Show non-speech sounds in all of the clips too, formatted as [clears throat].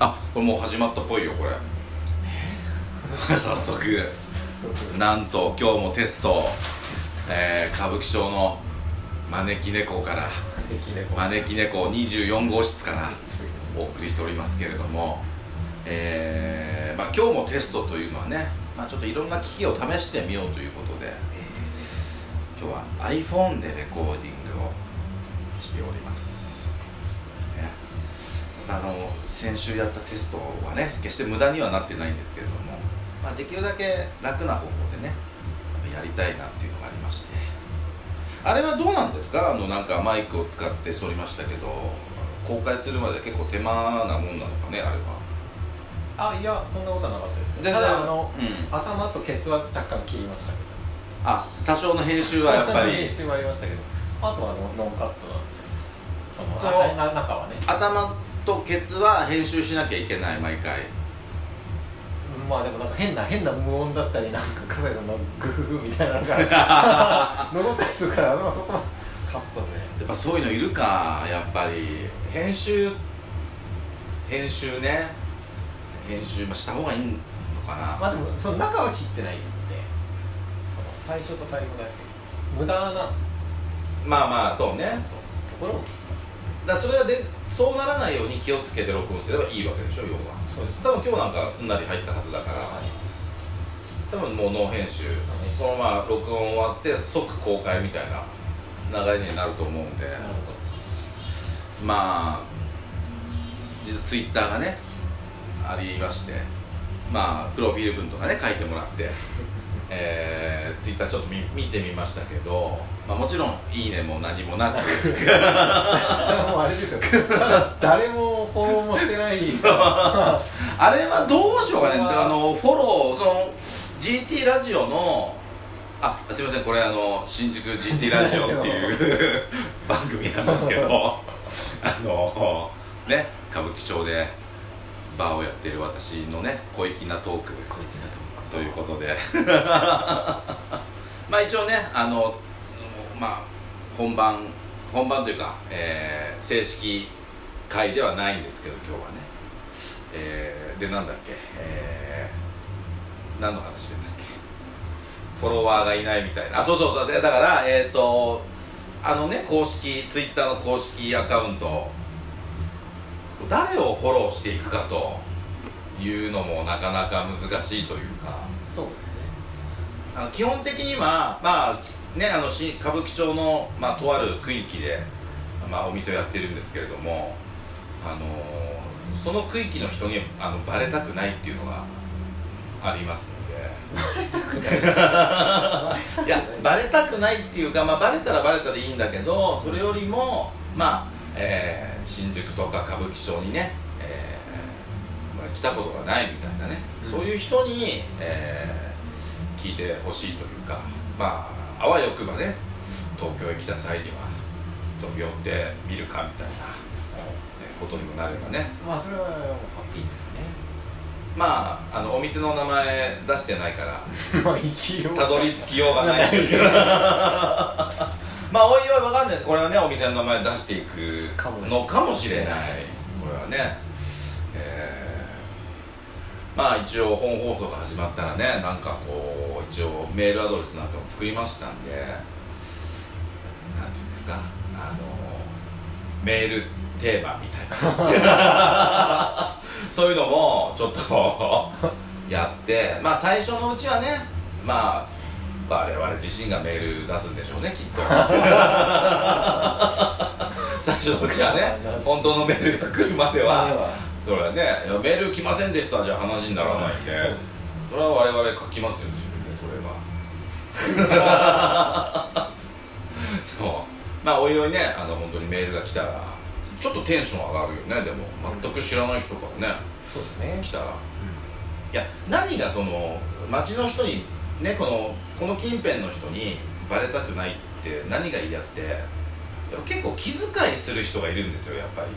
あこれもう始まったっぽいよこれ。早速。なんと今日もテスト、えー、歌舞伎町の招き猫から。招き猫。24号室からお送りしておりますけれども、えーまあ、今日もテストというのはね、まあ、ちょっといろんな機器を試してみようということで。今日は iPhone でレコーディングをしております、ね、あの先週やったテストはね決して無駄にはなってないんですけれども、まあ、できるだけ楽な方法でねやりたいなっていうのがありまして。あれはどうなんですか？あのなんかマイクを使って撮りましたけど公開するまで結構手間なもんなのかねあれは。あいやそんなことはなかったです。全然。ただあの、うん。頭とケツは若干切りましたけど。あ多少の編集はやっぱり。[laughs] 練習はありましたけど。あとはノンカットのそのそうあな中はね。頭とケツは編集しなきゃいけない毎回。まあでもなんか変な変な無音だったりなんか笠井さんのグフフみたいなのが [laughs] 残ったりするから、まあ、そこはカットで。やっぱそういうのいるかやっぱり編集編集ね。編集、まあ、した方がいいのかな、まあでもその中は切ってないんでその最初と最後だけ。無駄な。まあまあそうね。ところをだからそれがでそうならないように気をつけて録音すればいいわけでしょ要は。多分今日なんかすんなり入ったはずだから、はい。多分もうノー編集。編集このまま録音終わって即公開みたいな流れになると思うんで。なるほまあ実はツイッターがねありまして。まあプロフィール文とかね書いてもらってえー、ツイッターちょっと見見てみましたけど、まあ、もちろん「いいね」も何もなく。もうあれですよ。誰もフォローもしてない。[laughs] あれはどうしようかね。あ。のフォローその GT ラジオのあすいませんこれあの新宿 GT ラジオっていう [laughs] 番組なんですけどあのね歌舞伎町でバーをやってる私のね小粋なトークということで。[laughs] まあ一応ねあのまあ本番本番というか、えー正式会ではないんですけど今日はね。えーでなんだっけ？えー何の話してんだっけ？フォロワーがいないみたいな。あそうそうそう。だからえっ、とあのね公式ツイッターの公式アカウント誰をフォローしていくかと。いうのもなかなか難しいというか。そうですね。あの基本的にはまあねあのし歌舞伎町の、まあ、とある区域で、まあ、お店をやってるんですけれどもあのーその区域の人にあのバレたくないっていうのがありますので。[laughs] いやバレたくないっていうか、まあ、バレたらバレたでいいんだけどそれよりもまあ、えー新宿とか歌舞伎町にね、来たことがないみたいなね、うん。そういう人に、えー聞いてほしいというかまああわよくばね東京へ来た際にはちょっと寄ってみるかみたいなえーことにもなればね。まあそれはハッピーですね。まああのお店の名前出してないから [laughs] たどり着きようがないんですけど。[laughs] まあおいおいわかんないです。これはねお店の名前出していくかもしれない。のかもしれないこれはね。えーまあ一応本放送が始まったらねなんかこう一応メールアドレスなんかも作りましたんでなんていうんですかあのメールテーマみたいな。[laughs] そういうのもちょっとやってまあ最初のうちはねまあ我々自身がメール出すんでしょうねきっと。[laughs] 最初のうちはね本当のメールが来るまではまあではそれはねいやメール来ませんでした。じゃ話にならないんで。それは我々書きますよ自分でそれは。[laughs] そう。まあおいおいねあの本当にメールが来たらちょっとテンション上がるよね。でも全く知らない人からねそうですね。来たら。いや何がその街の人にねこのこの近辺の人にバレたくないって何が嫌ってやっぱ結構気遣いする人がいるんですよやっぱり。あ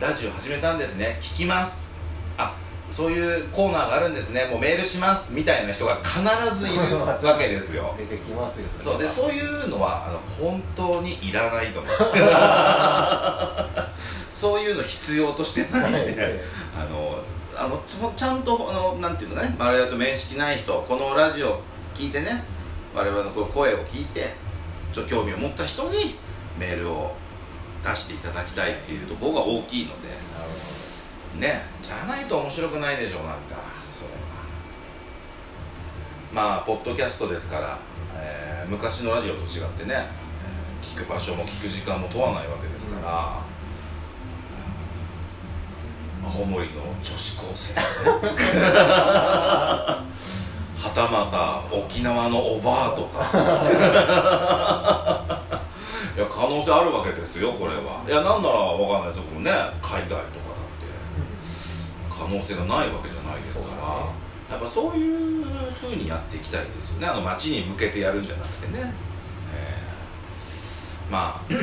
ラジオ始めたんですね。聞きます。あそういうコーナーがあるんですね。もうメールします。みたいな人が必ずいるわけですよ。[laughs] 出てきますよそう。でそういうのはあの本当にいらないと思う。[laughs] そういうの必要としてないんで、はいあのあのちゃんとあのなんていうのね。我々と面識ない人このラジオ聞いてね。我々の声を聞いてちょっと興味を持った人にメールを出していただきたいっていうところが大きいので。ねじゃないと面白くないでしょなんか。それは。まあポッドキャストですから、えー昔のラジオと違ってね、えー聞く場所も聞く時間も問わないわけですから、うん。青森の女子高生。[laughs] はたまた沖縄のおばあとかいや可能性あるわけですよこれは。いやなんならわかんないですよね海外とかだって。可能性がないわけじゃないですから。やっぱそういうふうにやっていきたいですよね。あの街に向けてやるんじゃなくてね、えー。まあ [clears throat]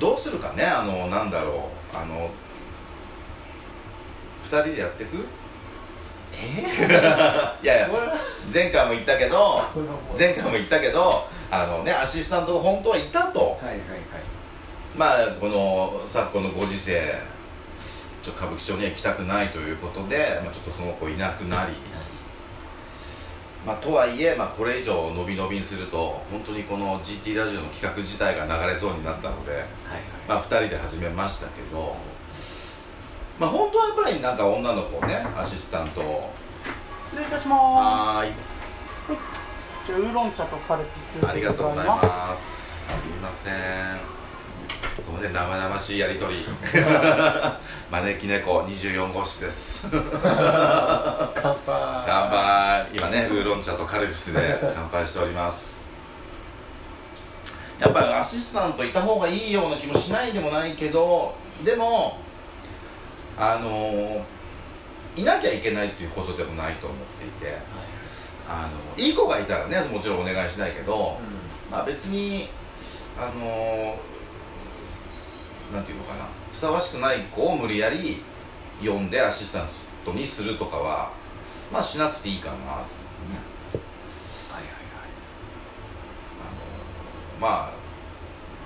どうするかね。あのなんだろう。あの2人でやっていく？え [laughs] いやいや前回も言ったけど前回も言ったけどあのねアシスタントが本当はいたと。はいはいはい。まあこの昨今のご時世ちょ歌舞伎町には行きたくないということで、まあ、ちょっとその子いなくなり。まあとはいえ、まあ、これ以上伸び伸びにすると本当にこの GT ラジオの企画自体が流れそうになったので、はいはい。まあ、2人で始めましたけどまあ本当はやっぱりなんか女の子をねアシスタントを。失礼いたしまはーいす。じゃあウーロン茶とカルピスありがとうございす。ます。すみません。このね生々しいやりとり。[laughs] 招き猫24号室です。乾杯乾杯。今ねウーロン茶とカルピスで乾杯しております。やっぱアシスタントいた方がいいような気もしないでもないけど、でもあのーいなきゃいけないっていうことでもないと思っていて、あのいい子がいたらねもちろんお願いしないけど。まあ別にあのーなんていうのかな。ふさわしくない子を無理やり呼んでアシスタントにするとかはまあしなくていいかなと思うね。はいはいあのーまあ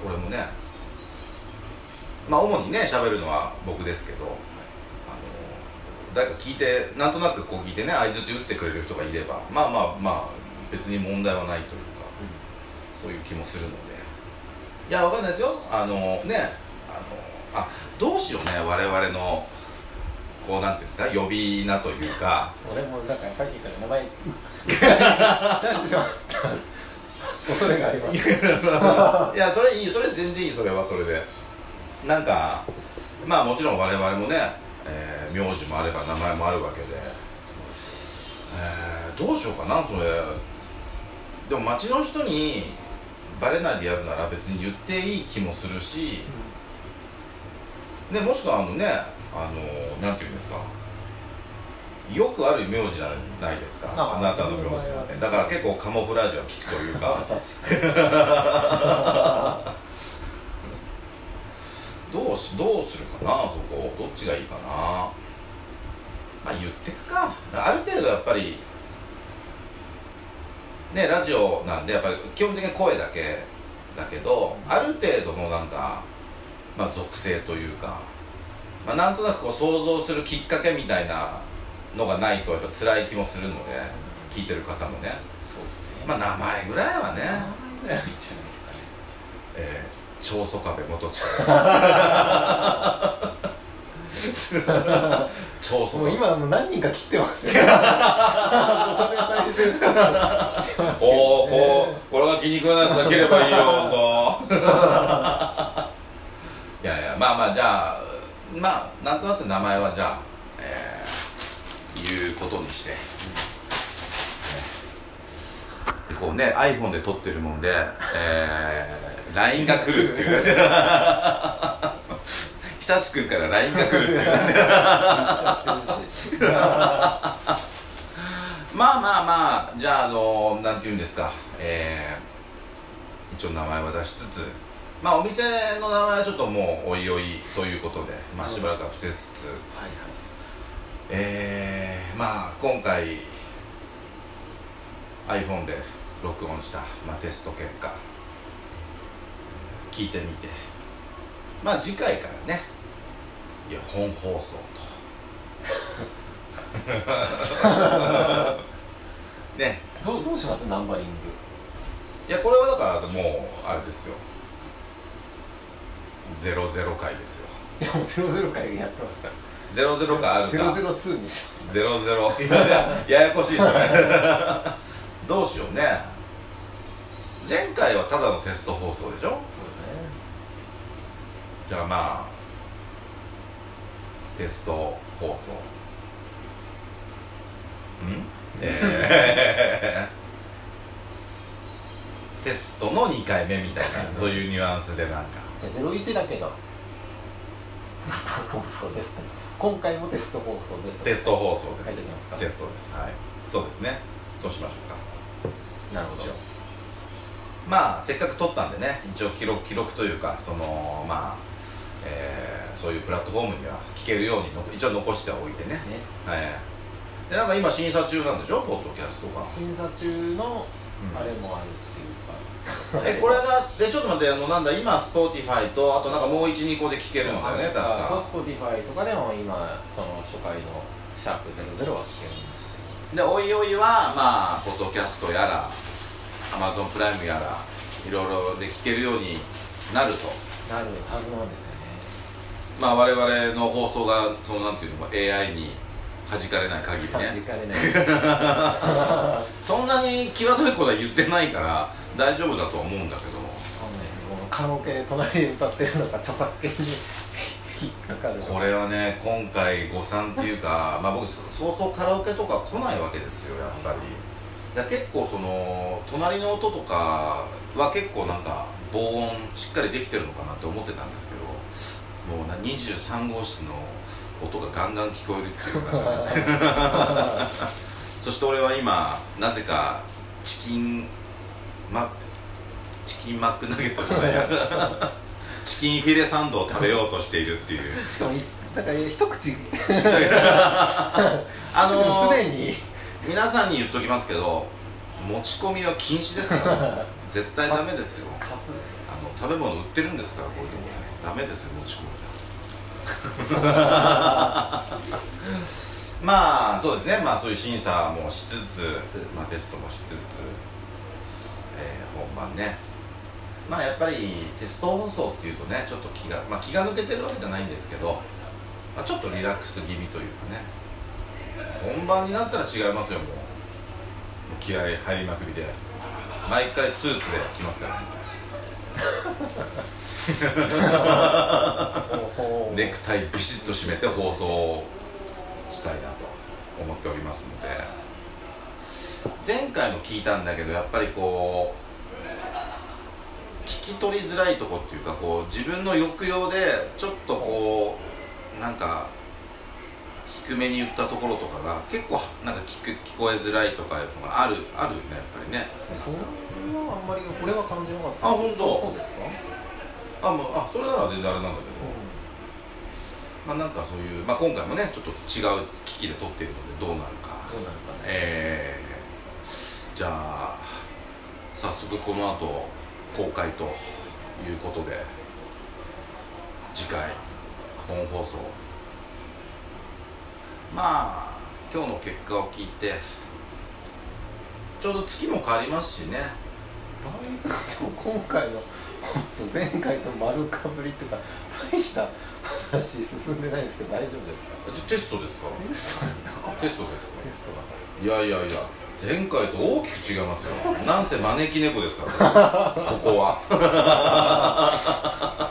俺もねまあ主にね喋るのは僕ですけど、あのー誰か聞いてなんとなくこう聞いてね相づち打ってくれる人がいればまあまあまあ別に問題はないというか、そういう気もするので。いやわかんないですよ。あのねあのあどうしようね我々のこうなんていうんですか呼び名というか。俺もだからさっきから名前 [laughs] 出してしまった恐れがあります。[laughs] いやそれいいそれ全然いいそれはそれで。なんかまあもちろん我々もね、えー名字もあれば名前もあるわけで、えーどうしようかなそれ。でも街の人にバレないでやるなら別に言っていい気もするし、ね、もしくはあのねあのなんていうんですか。よくある名字じゃないですか。ああなたの名字なんて。だから結構カモフラージュは効くというか [laughs] どうしどうするかなそこ。どっちがいいかな。まあ言ってくか。ある程度やっぱりねラジオなんでやっぱり基本的に声だけだけどある程度のなんかまあ属性というか、まあ、なんとなくこう想像するきっかけみたいなのがないとやっぱ辛い気もするので聞いてる方もね。そうですね。まあ名前ぐらいはね、名前ぐらいはいいんじゃないですかね。えー、長宗我部元親です。長宗もう今もう何人か切ってますよ。[laughs] おおこうこれが気に食わないやつが切ればいいよ [laughs] いやいやまあまあじゃあまあなんとなく名前はじゃあえー、いうことにして、でこうね iPhone で撮ってるもんで、えー、LINE が来るっていう [laughs] 久しくんから LINE が来るっていう [laughs] まあまあまあじゃああのなんて言うんですかえー、一応名前は出しつつまあお店の名前はちょっともうおいおいということでまあしばらくは伏せつつ、はい。えー、まあ今回 iPhone で録音した、まあ、テスト結果聞いてみて。まあ次回からね。いや本放送と。[laughs] ね。どうどうします？ナンバリング。いやこれはだからもうあれですよ。ゼロゼロ回ですよ。いやもう00回やってますから。ゼロゼロ回あるか。002にしますゼロゼロ。いやいやややこしいですよね。[laughs] どうしようね。前回はただのテスト放送でしょ？そうじゃあまあテスト放送。ん？[laughs] えー、テストの2回目みたいなそういうニュアンスでなんか。じゃあ01だけど。テスト放送です今回もテスト放送ですテスト放送書いておきますか？テストです。はい。そうですね。そうしましょうか。なるほど。まあせっかく撮ったんでね一応記録記録というかそのまあ、えーそういうプラットフォームには聞けるようにの一応残しておいてね。ね。はい。でなんか今審査中なんでしょ？ポッドキャストが。審査中のうん。あれもあるっていうか、[laughs] えこれがえちょっと待ってあのなんだ今 Spotify とあとなんかもう12個で聞けるんだよね確とか Spotify とかでも今その初回のシャープ00は聞けるんですけでおいおいはまあポッドキャストやら Amazon プライムやらいろいろで聞けるようになると。どなるはずなんですまあ我々の放送がそのなんていうのか AI に弾かれない限り弾ねかれない。[laughs] そんなに際どいことは言ってないから大丈夫だとは思うんだけど。カラオケで隣で歌ってるのが著作権に引っかかるこれはね今回誤算っていうかまあ僕そうそうカラオケとか来ないわけですよやっぱり。だ結構その隣の音とかは結構なんか防音しっかりできてるのかなって思ってたんですけどもうな23号室の音がガンガン聞こえるっていうか。[laughs] そして俺は今なぜかチキンマチキンマックナゲットじゃないや。[laughs] チキンフィレサンドを食べようとしているっていう。しかもだから一口。[laughs] あのー、すでに。皆さんに言っときますけど持ち込みは禁止ですから。絶対ダメですよ。あの食べ物売ってるんですからこういうとこダメですよ持ち込むじゃ [laughs] まあそうですね。まあそういう審査もしつつ、まあ、テストもしつつ、えー本番ね。まあやっぱりテスト放送っていうとねちょっと気が、まあ、気が抜けてるわけじゃないんですけど、まあ、ちょっとリラックス気味というかね。本番になったら違いますよもう。気合い入りまくりで。毎回スーツで来ますからほう [laughs] ネクタイビシッと締めて放送したいなと思っておりますので。前回の聞いたんだけどやっぱりこう聞き取りづらいとこっていうかこう自分の抑揚でちょっとこうなんか低めに言ったところとかが結構なんか聞く聞こえづらいとかあるあるよねやっぱりね。それはあんまり俺は感じなかった。あ本当？そうですか、あもうあそれなら全然あれなんだけど、まあなんかそういう、まあ、今回もねちょっと違う機器で撮っているのでどうなるか。どうなるかね。えー、じゃあ早速この後公開ということで次回本放送まあ今日の結果を聞いてちょうど月も変わりますしね。今回の前回と丸かぶりっていうか大した話進んでないんですけど大丈夫ですか？でテストですかテストテストですかテストだかいやいやいや前回と大きく違いますよ。[laughs] なんせ招き猫ですから、ね、[laughs] ここは。[laughs]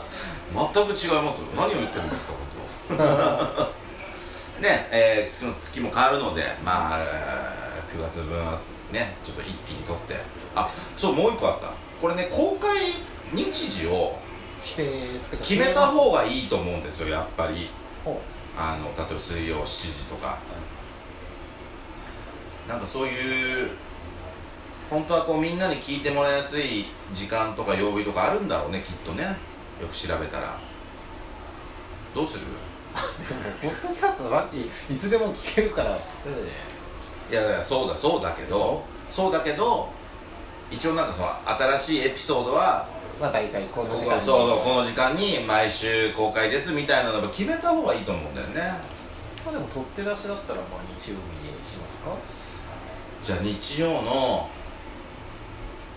全く違いますよ。何を言ってるんですか本当ねえー、その月も変わるのでまあえー9月分はねちょっと一気に取って。あそうもう一個あった。これね公開日時を決めた方がいいと思うんですよやっぱり。ほあの例えば水曜7時とか。なんかそういう本当はこうみんなに聞いてもらいやすい時間とか曜日とかあるんだろうねきっとね。よく調べたら。どうする？ポッドキャストさっきいつでも聞けるから。って言ってたじゃないですかいやいやそうだそうだけどそうだけど一応なんかその新しいエピソードはまあ大体この時間に。そうそうこの時間に毎週公開ですみたいなのを決めた方がいいと思うんだよね。まあでも取って出しだったらまあ日曜日にしますか？じゃあ日曜の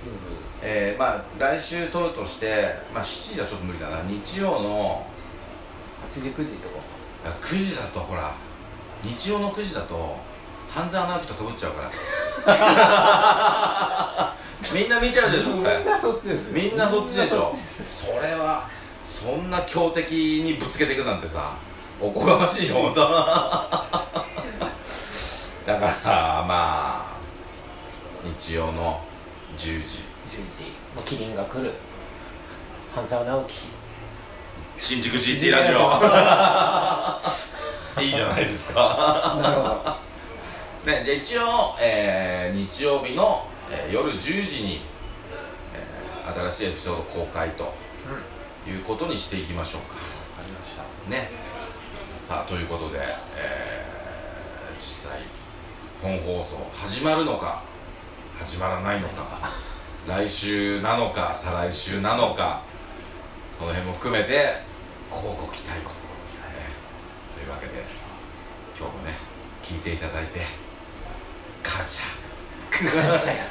夜。えー、まあ来週撮るとしてまあ7時はちょっと無理だな。日曜の8時9時とか。あ9時だとほら日曜の9時だと半沢直樹とかぶっちゃうから。[laughs] みんな見ちゃうでしょこれ。みんなそっちですよ。みんなそっちでしょ。それはそんな強敵にぶつけていくなんてさおこがましいよ本当。[laughs] だからまあ日曜の10時。10時。まあキリンが来る。半沢直樹新宿 GT ラジオ。[laughs] いいじゃないですか。なるほど。ねじゃあ一応、えー日曜日の、えー夜10時に、えー新しいエピソード公開とうん。いうことにしていきましょうか。わかりました。ね。さあということで、えー実際本放送始まるのか始まらないのか来週なのか再来週なのかその辺も含めて乞うご期待と、ねというわけで今日もね聞いていただいて感謝。感謝や